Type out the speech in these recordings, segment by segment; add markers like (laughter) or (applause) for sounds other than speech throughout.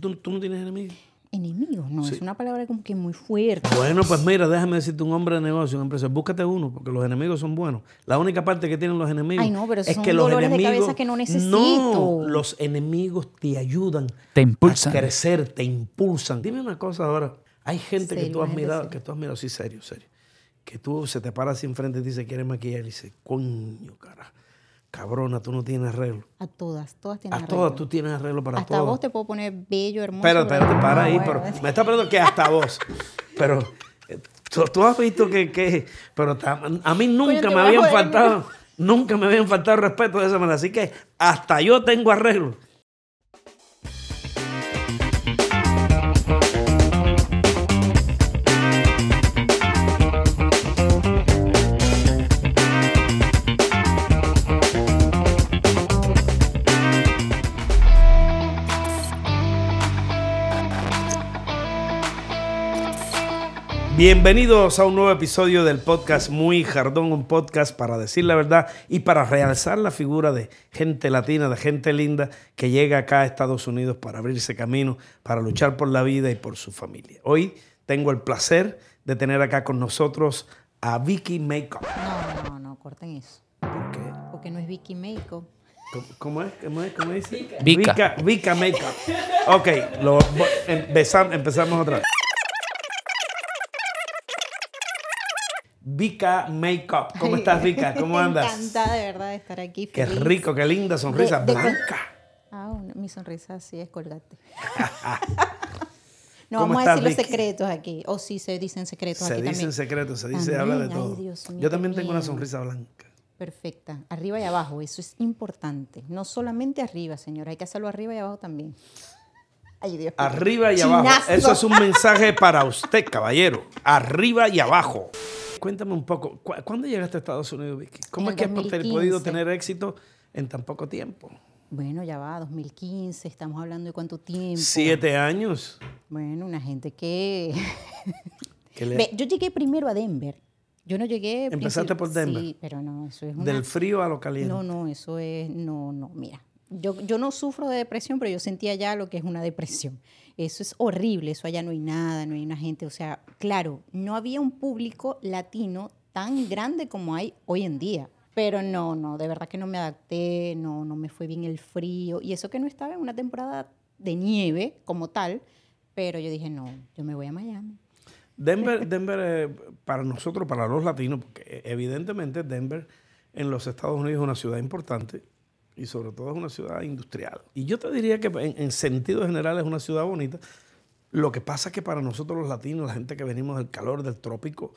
¿Tú, tú no tienes enemigos? Enemigos, no, es una palabra como que muy fuerte. Bueno, pues mira, déjame decirte, un hombre de negocio, un empresario, búscate uno, porque los enemigos son buenos. La única parte que tienen los enemigos Ay, no, pero es son que los dolores de enemigos... cabeza que no necesito. No, los enemigos te ayudan Te impulsan. a crecer, te impulsan. Dime una cosa ahora, hay gente que tú has mirado, que tú has mirado, sí, serio, serio, que tú se te para así enfrente y te dice, ¿quieres maquillar? Y dice, coño, cara, cabrona, tú no tienes arreglo. A todas, todas tienen A arreglo. todas tú tienes arreglo para Hasta todas. vos te puedo poner bello, hermoso. Espérate, pero- espérate, para Ah, ahí, bueno. pero me está preguntando que hasta vos. (laughs) Pero eh, tú, tú has visto que, que pero a mí nunca te me a habían faltado, nunca me habían faltado respeto de esa manera. Así que hasta yo tengo arreglo. Bienvenidos a un nuevo episodio del podcast Muy Jardón, un podcast para decir la verdad y para realzar la figura de gente latina, de gente linda que llega acá a Estados Unidos para abrirse camino, para luchar por la vida y por su familia. Hoy tengo el placer de tener acá con nosotros a Vicky Makeup. No, no, no, corten eso. ¿Por qué? Porque no es Vicky Meiko. ¿Cómo- ¿Cómo es? ¿Cómo es? ¿Cómo dice? Vika. Vika, Vika Makeup. Ok, lo, empezamos, empezamos otra vez. Vika Makeup. ¿Cómo estás, Vika? (laughs) ¿Cómo andas? Encantada de verdad de estar aquí. Qué feliz. rico, qué linda sonrisa. De- de- blanca. Ah, una- mi sonrisa sí es colgate. (laughs) no ¿Cómo vamos a decir los secretos aquí. O sí se dicen secretos Se aquí dicen también. secretos, se dice, También, habla de ay, todo. Dios mío, Yo también tengo una sonrisa blanca. Perfecta. Arriba y abajo. Eso es importante. No solamente arriba, señora. Hay que hacerlo arriba y abajo también. Ay, Dios. Arriba y abajo. Eso es un mensaje para usted, caballero. Arriba y abajo. Cuéntame un poco, ¿cu- ¿cuándo llegaste a Estados Unidos, Vicky? ¿Cómo En es que has 2015. podido tener éxito en tan poco tiempo? Bueno, ya va, 2015. Estamos hablando de cuánto tiempo. Siete años. Bueno, una gente que... (laughs) que le- Ve, yo llegué primero a Denver. Yo no llegué... Empezaste por Denver. Sí, pero no, eso es una... Del frío a lo caliente. No, no, eso es... No, no, mira. Yo, yo no sufro de depresión, pero yo sentía ya lo que es una depresión. Eso es horrible, eso allá no hay nada, no hay una gente, o sea, claro, no había un público latino tan grande como hay hoy en día. Pero no, no, de verdad que no me adapté, no, no me fue bien el frío. Y eso que no estaba en una temporada de nieve como tal, pero yo dije, no, yo me voy a Miami. Denver, Denver eh, para nosotros, para los latinos, porque eh, evidentemente Denver en los Estados Unidos es una ciudad importante y sobre todo es una ciudad industrial. Y yo te diría que en, en sentido general es una ciudad bonita. Lo que pasa es que para nosotros los latinos, la gente que venimos del calor del trópico,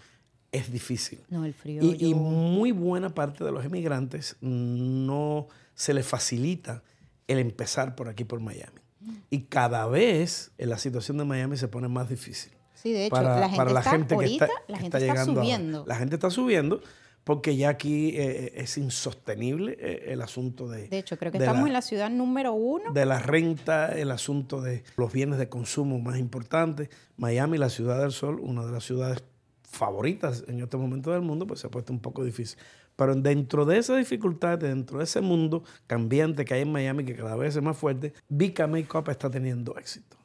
es difícil. No, el frío. Y, y yo- muy buena parte de los emigrantes no se les facilita el empezar por aquí, por Miami. Y cada vez eh, la situación de Miami se pone más difícil Sí, de hecho, la gente está ahorita, que está, la gente está está ahora. subiendo. La gente está subiendo porque ya aquí eh, es insostenible eh, el asunto de, De hecho, creo que estamos la- en la ciudad número uno. de la renta, el asunto de los bienes de consumo más importantes. Miami, la ciudad del sol, una de las ciudades favoritas en este momento del mundo, pues se ha puesto un poco difícil. Pero dentro de esa dificultad, dentro de ese mundo cambiante que hay en Miami, que cada vez es más fuerte, Vika Makeup está teniendo éxito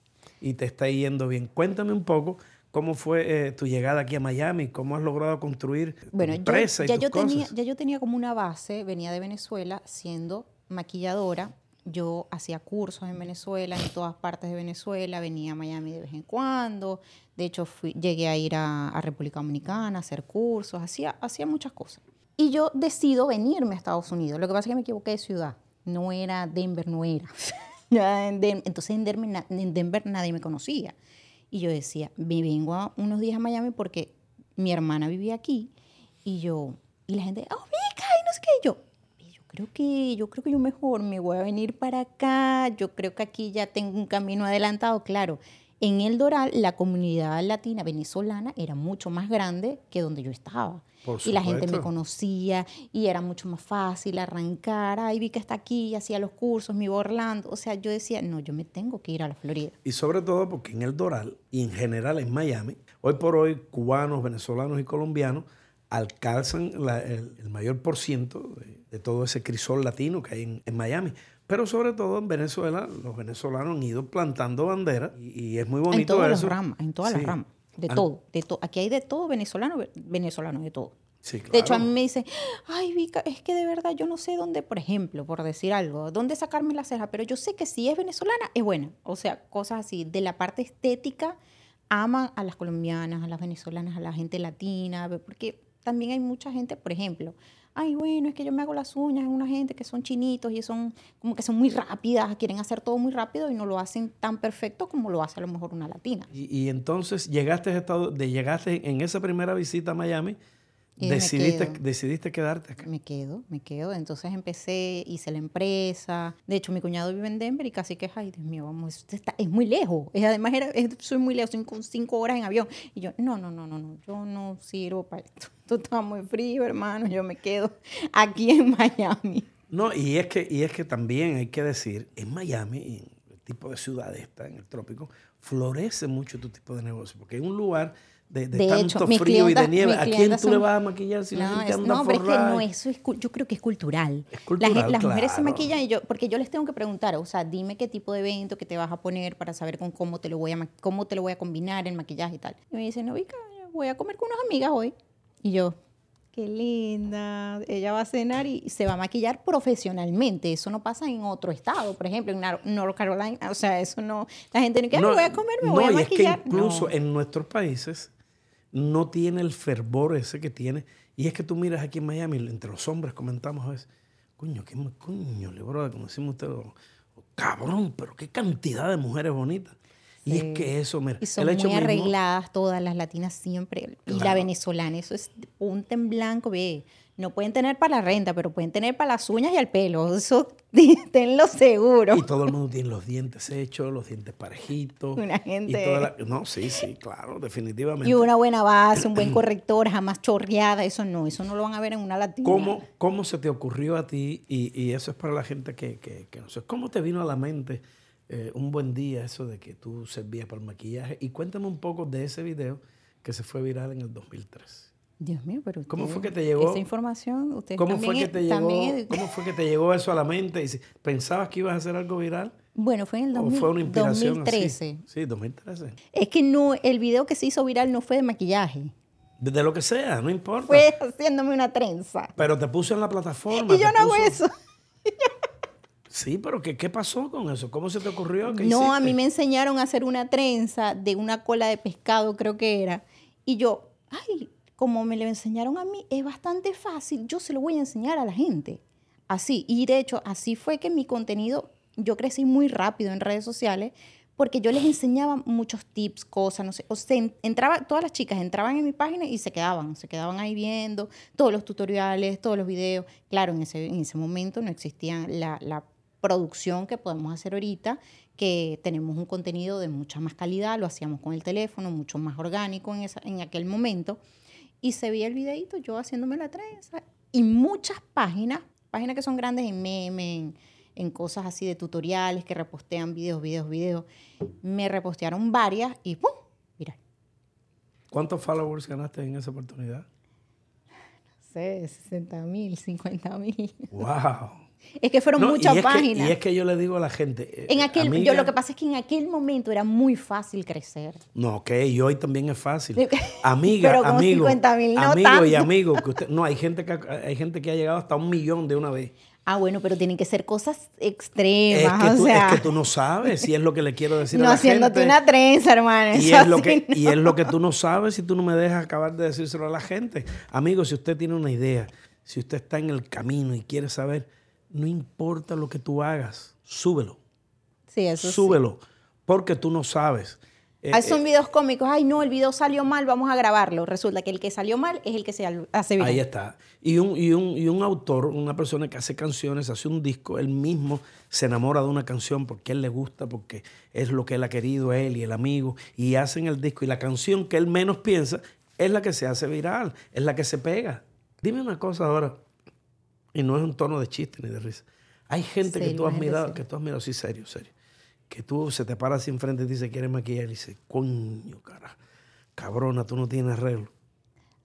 y te está yendo bien. Cuéntame un poco cómo fue eh, tu llegada aquí a Miami, cómo has logrado construir Bueno, tu yo- empresa ya, y tus yo tenía, cosas. ya yo tenía como una base, venía de Venezuela siendo maquilladora. Yo hacía cursos en Venezuela, en todas partes de Venezuela, venía a Miami de vez en cuando. De hecho, fui- llegué a ir a, a República Dominicana a hacer cursos, hacía, hacía muchas cosas. Y yo decido venirme a Estados Unidos. Lo que pasa es que me equivoqué de ciudad. No era Denver, no era. (laughs) Entonces en Denver, en Denver nadie me conocía. Y yo decía, me vengo a unos días a Miami porque mi hermana vivía aquí y yo, y la gente, oh, Mica, y no sé qué, yo, "Y yo creo que, yo creo que yo mejor me voy a venir para acá, yo creo que aquí ya tengo un camino adelantado, claro. En El Doral, la comunidad latina venezolana era mucho más grande que donde yo estaba. Y la gente me conocía y era mucho más fácil arrancar. Ay, vi que está aquí, hacía los cursos, me iba a Orlando. O sea, yo decía, no, yo me tengo que ir a la Florida. Y sobre todo porque en el Doral y en general en Miami, hoy por hoy cubanos, venezolanos y colombianos alcanzan la- el, el mayor por ciento de, de todo ese crisol latino que hay en, en Miami. Pero sobre todo en Venezuela, los venezolanos han ido plantando banderas y, y es muy bonito En todas las ramas, en todas Sí. las ramas. De Ah. todo, de todo. Aquí hay de todo venezolano, ve- venezolano, de todo. Sí, De hecho, a claro. mí me dicen, ay, Vika, es que de verdad yo no sé dónde, por ejemplo, por decir algo, dónde sacarme la ceja, pero yo sé que si es venezolana, es buena. O sea, cosas así. De la parte estética, aman a las colombianas, a las venezolanas, a la gente latina, porque también hay mucha gente, por ejemplo, ay, bueno, es que yo me hago las uñas en una gente que son chinitos y son como que son muy rápidas, quieren hacer todo muy rápido y no lo hacen tan perfecto como lo hace a lo mejor una latina. Y, y entonces llegaste a Estados, de llegaste en esa primera visita a Miami, Y decidiste, decidiste quedarte acá. Me quedo, me quedo. Entonces empecé, hice la empresa. De hecho, mi cuñado vive en Denver y casi que, ay, Dios mío, vamos, está, es muy lejos. Es, además, era, es- soy muy lejos, cinco, cinco horas en avión. Y yo, no, no, no, no, no, yo no sirvo para esto. (laughs) Esto está muy frío, hermano. Yo me quedo aquí en Miami. No, y es que, y es que también hay que decir, en Miami, en el tipo de ciudad esta, en el trópico, florece mucho tu tipo de negocio, porque es un lugar de, de De tanto hecho, frío y de clientas- nieve. ¿A quién clientas tú le son- vas a maquillar si la No, gente es- anda no, pero es que no, eso es, yo creo que es cultural. Es Las- cultural, las mujeres se claro. maquillan y yo, porque yo les tengo que preguntar, o sea, dime qué tipo de evento que te vas a poner para saber con cómo te lo voy a, cómo te lo voy a combinar el maquillaje y tal. Y me dicen, no, Vika, voy a comer con unas amigas hoy. Y yo, qué linda, ella va a cenar y se va a maquillar profesionalmente. Eso no pasa en otro estado, por ejemplo, en North Carolina. O sea, eso no, la gente no que voy a comer, me no, voy a maquillar. es que incluso No. en nuestros países no tiene el fervor ese que tiene. Y es que tú miras aquí en Miami, entre los hombres comentamos a veces, coño, qué coño, le bro, como decimos ustedes, oh, oh, cabrón, pero qué cantidad de mujeres bonitas. Y es que eso, mira, Y son hecho muy mismo- arregladas todas las latinas siempre. Y la venezolana, eso es punta en blanco, ve. No pueden tener para la renta, pero pueden tener para las uñas y el pelo. Eso (laughs) tenlo seguro. Y todo el mundo tiene los dientes hechos, los dientes parejitos. Una y gente- toda la- no, sí, sí, claro, definitivamente. Y una buena base, un buen corrector, jamás chorreada. Eso no, eso no lo van a ver en una latina. ¿Cómo, ¿Cómo se te ocurrió a ti? Y, y eso es para la gente que, que, que no sé. ¿Cómo te vino a la mente eh, un buen día eso de que tú servías para el maquillaje? Y cuéntame un poco de ese video que se fue viral en el 2003. Dios mío, pero ¿Cómo fue que te llegó? Esa información, ustedes ¿Cómo también, fue, que te llegó, ¿Cómo fue que te llegó eso a la mente? ¿Pensabas que ibas a hacer algo viral? Bueno, fue en el ¿O 2000 fue una inspiración 2013. así? Sí, 2013. Es que no, el video que se hizo viral no fue de maquillaje. De, de lo que sea, no importa. Fue haciéndome una trenza. Pero te puso en la plataforma. Y yo no hago eso. Sí, pero ¿qué, ¿qué pasó con eso? ¿Cómo se te ocurrió? ¿Qué No, a mí me enseñaron a hacer una trenza de una cola de pescado, creo que era. Y yo, ay, como me lo enseñaron a mí, es bastante fácil, yo se lo voy a enseñar a la gente. Así. Y de hecho, así fue que mi contenido, yo crecí muy rápido en redes sociales porque yo les enseñaba muchos tips, cosas, no sé. O sea, en- entraba, todas las chicas entraban en mi página y se quedaban, se quedaban ahí viendo todos los tutoriales, todos los videos. Claro, en ese, en ese momento no existía la, la producción que podemos hacer ahorita, que tenemos un contenido de mucha más calidad, lo hacíamos con el teléfono, mucho más orgánico en, esa, en aquel momento. Y se veía el videito yo haciéndome la trenza. Y muchas páginas, páginas que son grandes en meme, en, en cosas así de tutoriales, que repostean videos, videos, videos, me repostearon varias y ¡pum! Mira, ¿Cuántos followers ganaste en esa oportunidad? no sé, 60 mil, 50 mil. ¡Wow! Es que fueron No, y muchas es que- páginas. y es que yo le digo a la gente. eh, en aquel, yo lo que pasa es que en aquel momento era muy fácil crecer. No, ok, y hoy también es fácil. (laughs) Amiga, Pero como amigo. 50,000 no amigo y amigo. Que usted, no, hay (laughs) gente, que, ha- hay gente que ha llegado hasta un millón de una vez. Ah, bueno, pero tienen que ser cosas Es extremas, que, o tú, sea, es que tú no sabes si es lo que le quiero decir no a la haciéndote gente. una trenza, hermano. Y es, lo que, no. y es lo que tú no sabes si tú no me dejas acabar de decírselo a la gente. Amigo, si usted tiene una idea, si usted está en el camino y quiere saber, no importa lo que tú hagas, súbelo. Sí, eso sí. súbelo. Porque tú no sabes. Eh, Ah, son videos cómicos. Ay, no, el video salió mal, vamos a grabarlo. Resulta que el que salió mal es el que se hace viral. Ahí está. Y un, y, un, y un autor, una persona que hace canciones, hace un disco, él mismo se enamora de una canción porque él le gusta, porque es lo que él ha querido, él y el amigo, y hacen el disco. Y la canción que él menos piensa es la que se hace viral, es la que se pega. Dime una cosa ahora, y no es un tono de chiste ni de risa. Hay gente que tú has mirado, que tú has mirado, sí, serio, serio. Que tú se te para así enfrente y te dice, ¿quieres maquillar? Y dice, coño, cara, cabrona, tú no tienes arreglo.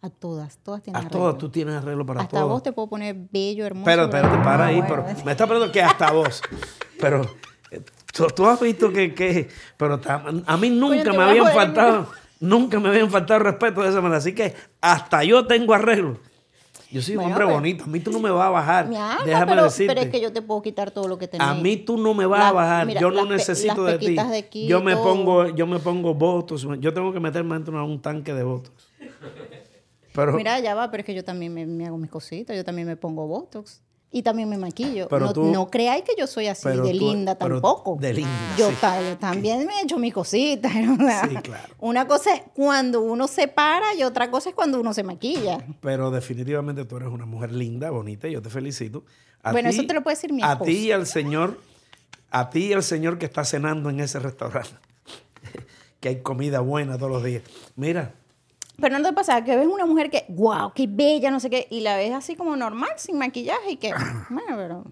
A todas, todas tienen A arreglo. todas tú tienes arreglo para Hasta todas. vos te puedo poner bello, hermoso. Espérate, pero- espérate, para Ah, ahí. bueno. Pero me está preguntando que hasta vos. Pero eh, tú, tú has visto que, que- pero a mí nunca te me a habían faltado, nunca me habían faltado respeto de esa manera. Así que hasta yo tengo arreglo. Yo soy un hombre pero- bonito. A mí tú no me vas a bajar. Mi alma, Déjame pero, decirte. pero es que yo te puedo quitar todo lo que tenés. A mí tú no me vas La- a bajar. mira, yo no pe- necesito de ti. pequitas de aquí, yo me todo. pongo, yo me pongo botox. Yo tengo que meterme dentro de un tanque de botox. (laughs) Pero, Mira, ya va, pero es que yo también me, me hago mis cositas, yo también me pongo Botox. Y también me maquillo. Pero no, tú- no creáis que yo soy así de tú- linda tampoco. de linda, Yo, sí. también me he hecho mis cositas. (laughs) ¿no? Sí, claro. Una cosa es cuando uno se para y otra cosa es cuando uno se maquilla. pero definitivamente tú eres una mujer linda, bonita, y yo te felicito. A Bueno, eso te lo puede decir mi A esposo. ti y al señor, a ti y al señor que está cenando en ese restaurante. (laughs) que hay comida buena todos los días. Mira, Pero no te pasa que ves una mujer que, wow, qué bella, no sé qué, y la ves así como normal, sin maquillaje, y que, (laughs) bueno, pero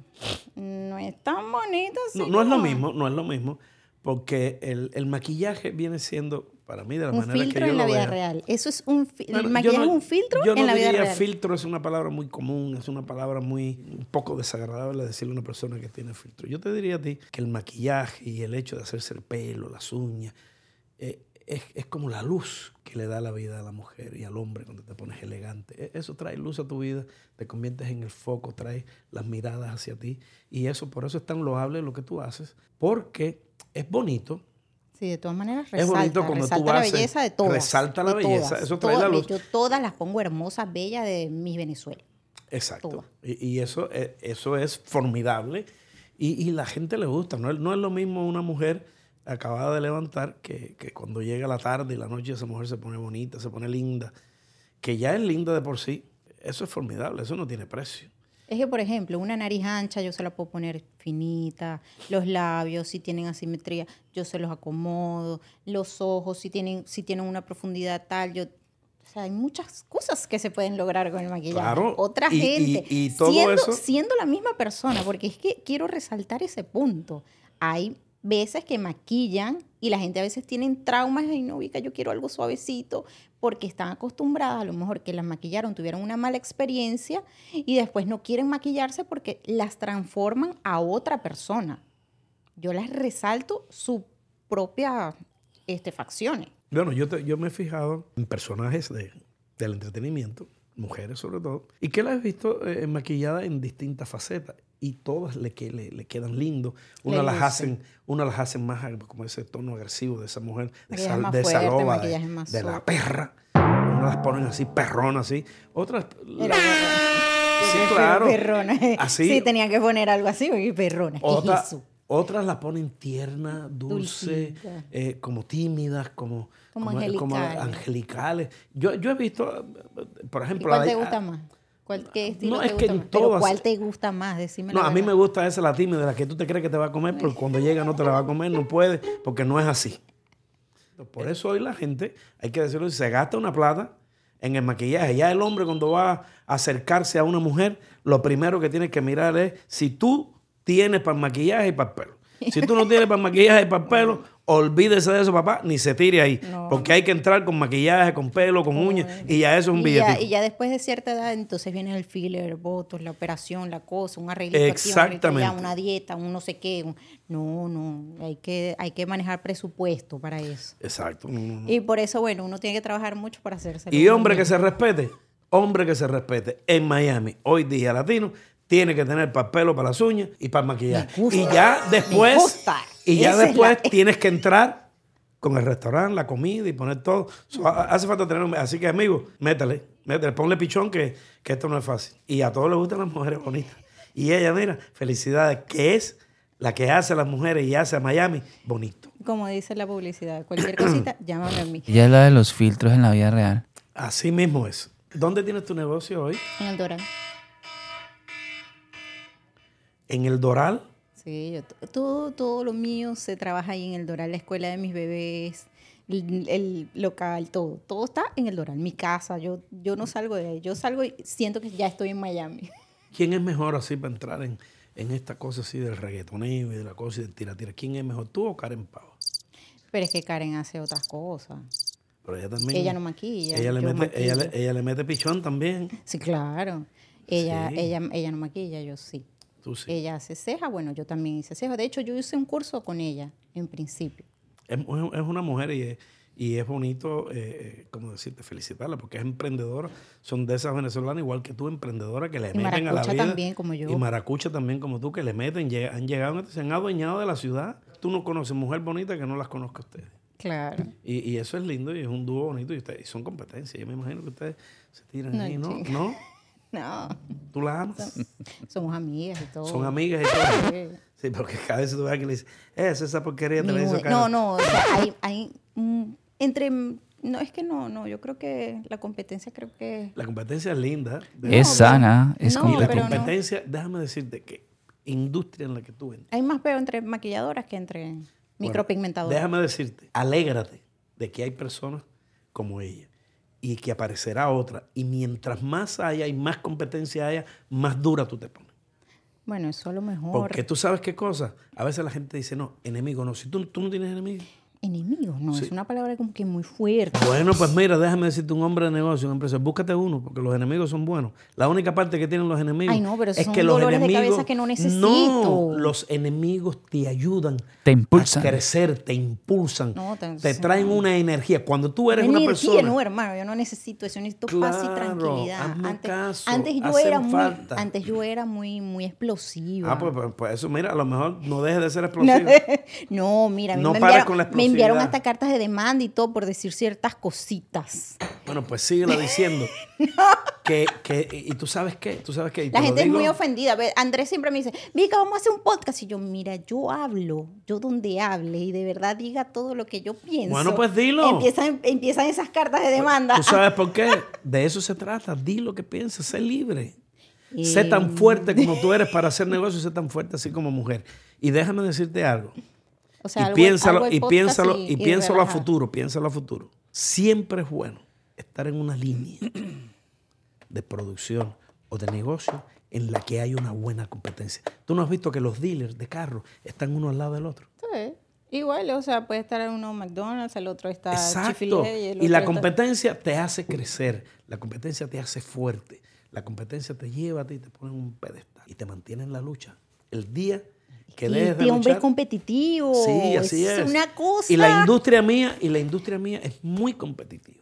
no es tan bonita así. no, no es lo mismo, no es lo mismo, porque el, el maquillaje viene siendo, para mí, de la Un manera que filtro yo en la vida veo. real. Eso es un. Bueno, el maquillaje no- es un filtro yo no en la vida diría real. filtro es una palabra muy común, es una palabra muy un poco desagradable decirle a una persona que tiene filtro. Yo te diría a ti que el maquillaje y el hecho de hacerse el pelo, las uñas, eh, es, es como la luz que le da la vida a la mujer y al hombre cuando te pones elegante. E- Eso trae luz a tu vida, te conviertes en el foco, trae las miradas hacia ti y eso por eso es tan loable lo que tú haces, porque es bonito, Sí, de todas maneras Es resalta. bonito cuando tú resalta la vas en- belleza de todas. resalta la de belleza, todas, eso trae la todas. luz. Yo todas las pongo hermosas, bellas de mi Venezuela. Exacto. Y, y eso, eh, eso es formidable y, y la gente le gusta. No es, no es lo mismo una mujer acabada de levantar que, que cuando llega la tarde y la noche esa mujer se pone bonita, se pone linda, que ya es linda de por sí. Eso es formidable, eso no tiene precio. Es que, por ejemplo, una nariz ancha yo se la puedo poner finita, los labios, si tienen asimetría, yo se los acomodo, los ojos, si tienen, si tienen una profundidad tal, yo... O sea, hay muchas cosas que se pueden lograr con el maquillaje. Claro, Otra y- y- gente, y todo siendo, eso- siendo la misma persona, porque es que quiero resaltar ese punto. Hay veces que maquillan y la gente a veces tienen traumas y no ubica, yo quiero algo suavecito, porque están acostumbradas a lo mejor que las maquillaron, tuvieron una mala experiencia y después no quieren maquillarse porque las transforman a otra persona. Yo las resalto su propia este, facciones. Bueno, yo, te- yo me he fijado en personajes de- del entretenimiento, mujeres sobre todo, y que las he visto eh, maquilladas en distintas facetas y todas le, que, le, le quedan lindos. Una Le las hacen, una las hacen más como ese tono agresivo de esa mujer, de esa, más de esa loba, de, la perra. Unas las ponen así, perrona así. Otras... Era Sí, claro. Perrona. Así. Sí, tenían que poner algo así, porque perrona. ¿Qué Otra- es otras las ponen tierna, dulce, eh, como tímidas, como, Como como angelicales. angelicales. Yo, yo he visto, eh, por ¿Y ejemplo... cuál te gusta más? ¿Cuál, ¿Qué estilo No, te es gusta que más? Pero todas- ¿cuál te gusta más? Decime No, la a mí me gusta esa la tímida, la que tú te crees que te va a comer, pero cuando llega no te la va a comer, no puede, porque no es así. Por eso hoy la gente, hay que decirlo, se gasta una plata en el maquillaje. Ya el hombre cuando va a acercarse a una mujer, lo primero que tiene que mirar es si tú tienes para el maquillaje y para el pelo. Si tú no tienes para el maquillaje y para el pelo, olvídese de eso, papá, ni se tire ahí. No. Porque hay que entrar con maquillaje, con pelo, con uñas, y ya eso es un billetito. y ya después de cierta edad, entonces viene el filler, votos, la operación, la cosa, un arreglito aquí, un arreglito allá, Exactamente. una dieta, un no sé qué. un- No, no, hay que, hay que manejar presupuesto para eso. Exacto. No. Y por eso, bueno, uno tiene que trabajar mucho para hacerse. Y hombre que se respete, hombre que se respete en Miami, hoy día latino, tiene que tener para el pelo, para las uñas y para el maquillaje. Y ya después, y ya Esa después la- (laughs) tienes que entrar con el restaurante, la comida y poner todo. So, hace falta tener un... Así que, amigo, métele, métele, ponle pichón que, que esto no es fácil. Y a todos les gustan las mujeres bonitas. Y ella, mira, felicidades, que es la que hace a las mujeres y hace a Miami bonito. Como dice la publicidad, cualquier cosita, (clears throat) llámame a mí. Ella es la de los filtros en la vida real. Así mismo es. ¿Dónde tienes tu negocio hoy? En el Doral. En el Doral. Sí, yo, todo, todo lo mío se trabaja ahí en el Doral, la escuela de mis bebés, el, el local, todo. Todo está en el Doral, mi casa. Yo, yo no salgo de ahí. Yo salgo y siento que ya estoy en Miami. (laughs) ¿Quién es mejor así para entrar en, en esta cosa así del reggaetoneo y de la cosa y del tira-tira? ¿Quién es mejor, tú o Karen Pau? Pero es que Karen hace otras cosas. Pero ella también. Ella no maquilla. Ella le, mete, ella, le, ella le mete pichón también. Sí, claro. Ella, Sí. ella, ella no maquilla, yo sí. Tú sí. Ella hace ceja, bueno, yo también hice ceja. De hecho, yo hice un curso con ella, en principio. Es, es una mujer y es, y es bonito, eh, eh, como decirte, felicitarla, porque es emprendedora. Son de esas venezolanas, igual que tú, emprendedora, que le Y meten a la vida. también, como yo. Y maracucha también, como tú, que le meten, han llegado, se han adueñado de la ciudad. Tú no conoces mujer bonita que no las conozca a ustedes. Claro. Y, y eso es lindo y es un dúo bonito y, ustedes, y son competencias. Yo me imagino que ustedes se tiran No, ahí, ¿no? chica. ¿No? (laughs) (laughs) No, ¿Tú las amas? somos amigas y todo. Son amigas y todo. Sí. Sí, porque cada vez tú ves que le dices, es esa porquería te la hizo mujer- cara". no, no, o sea, hay, hay mm, entre, no, es que no, no, yo creo que la competencia creo que... La competencia es linda. de Es sana, es no, Y la no. competencia, déjame decirte que industria en la que tú entras. Hay más peo entre maquilladoras que entre micropigmentadoras. Déjame decirte, alégrate de que hay personas como ella y que aparecerá otra. Y mientras más haya y más competencia haya, más dura tú te pones. Bueno, eso a lo mejor. Porque tú sabes qué cosa. A veces la gente dice, no, enemigo no. Si tú, tú no tienes enemigos. Enemigos, no, es una palabra como que muy fuerte. Bueno, pues mira, déjame decirte, un hombre de negocio, un empresario, búscate uno, porque los enemigos son buenos. La única parte que tienen los enemigos Ay, no, pero es son que los dolores de enemigos... cabeza que no necesito. No, los enemigos te ayudan Te impulsan. a crecer, te impulsan, No, te- te sí. traen una energía. Cuando tú eres Energía, una persona... no, hermano, yo no necesito eso, yo necesito paz y Claro, tranquilidad. Antes, caso, antes yo era muy, antes yo era muy, muy explosiva. Ah, pues, pues, pues eso, mira, a lo mejor no dejes de ser (laughs) No, explosivo. no, mira, a mí No me, pares enviaron, con la me enviaron hasta cartas de demanda y todo por decir ciertas cositas. Bueno, pues síguela diciendo. (laughs) que, que, y tú sabes qué, tú sabes qué. La gente es muy ofendida. Andrés siempre me dice, Vika, vamos a hacer un podcast. Y yo, mira, yo hablo, yo donde hable y de verdad diga todo lo que yo pienso. Bueno, pues dilo. Empiezan, empiezan esas cartas de demanda. ¿Tú sabes por qué? (laughs) De eso se trata. Di lo que piensas, sé libre. Eh, Sé tan fuerte como tú eres para hacer negocios, sé tan fuerte así como mujer. Y déjame decirte algo. O sea, y algo- piénsalo, algo y piénsalo, y- piénsalo a futuro, piénsalo a futuro. Siempre es bueno estar en una línea de producción o de negocio en la que hay una buena competencia. Tú no has visto que los dealers de carros están uno al lado del otro. Sí. Igual, o sea, puede estar uno McDonald's, el otro está Exacto. Y el Y la otro está- competencia te hace crecer, la competencia te hace fuerte, la competencia te lleva a ti y te pone en un pedestal y te mantiene en la lucha. El día que Y dejes de hombre es luchar, competitivo. sí, así es. una cosa. Y la industria mía y la industria mía es muy competitiva.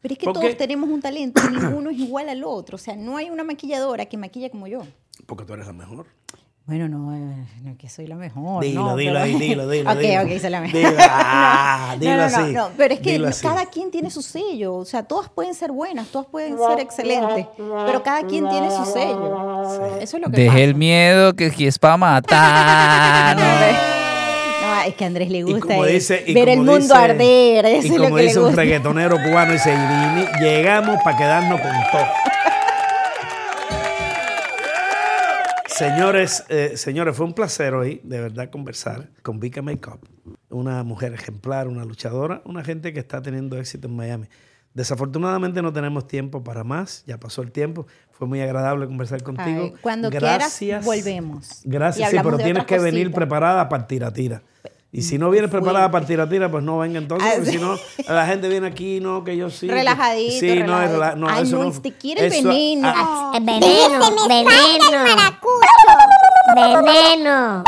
Pero es que Porque- todos tenemos un talento y ninguno es igual al otro. O sea, no hay una maquilladora que maquilla como yo. Porque tú eres la mejor. Bueno, no, eh, no es que soy la mejor. Dilo, no, dilo pero- ahí, dilo, (laughs) dilo, ok, dilo. ok, soy la mejor. Dilo, ah, (laughs) No, dilo no, no, así, no, pero es que cada quien tiene su sello. O sea, todas pueden ser buenas, todas pueden ser excelentes, pero cada quien tiene su sello. Eso es lo que Deje pasa. el miedo que aquí es para matar. (laughs) No, es que a Andrés le Y gusta como dice, y ver el mundo dice- arder. Eso y es lo como que le dice un gusta. reggaetonero cubano, dice, "Y vini- llegamos para quedarnos con todo. Señores, eh, señores, fue un placer hoy, de verdad, conversar con Vika Makeup, una mujer ejemplar, una luchadora, una gente que está teniendo éxito en Miami. Desafortunadamente no tenemos tiempo para más, ya pasó el tiempo. Fue muy agradable conversar contigo. Ay, cuando Gracias. quieras, volvemos. Gracias, sí, pero tienes que venir preparada para tira tira. Y si no vienes preparada para tira tira, pues no venga entonces, Ah, porque sí. si no, la gente viene aquí, no, que yo sí. Relajadito, Sí, no, es no, Ay, eso no, no. usted quiere el eso- veneno. ah, El veneno, veneno. Veneno.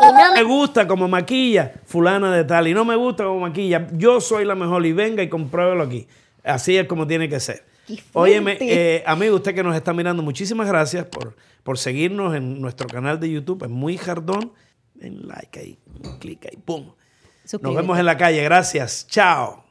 Y no me gusta como maquilla fulana de tal y no me gusta como maquilla. Yo soy la mejor y venga y compruébelo aquí. Así es como tiene que ser. Óyeme, eh, amigo, usted que nos está mirando, muchísimas gracias por, por seguirnos en nuestro canal de YouTube. Es muy jardón. Den like ahí, clic ahí, pum. Nos vemos en la calle. Gracias. Chao.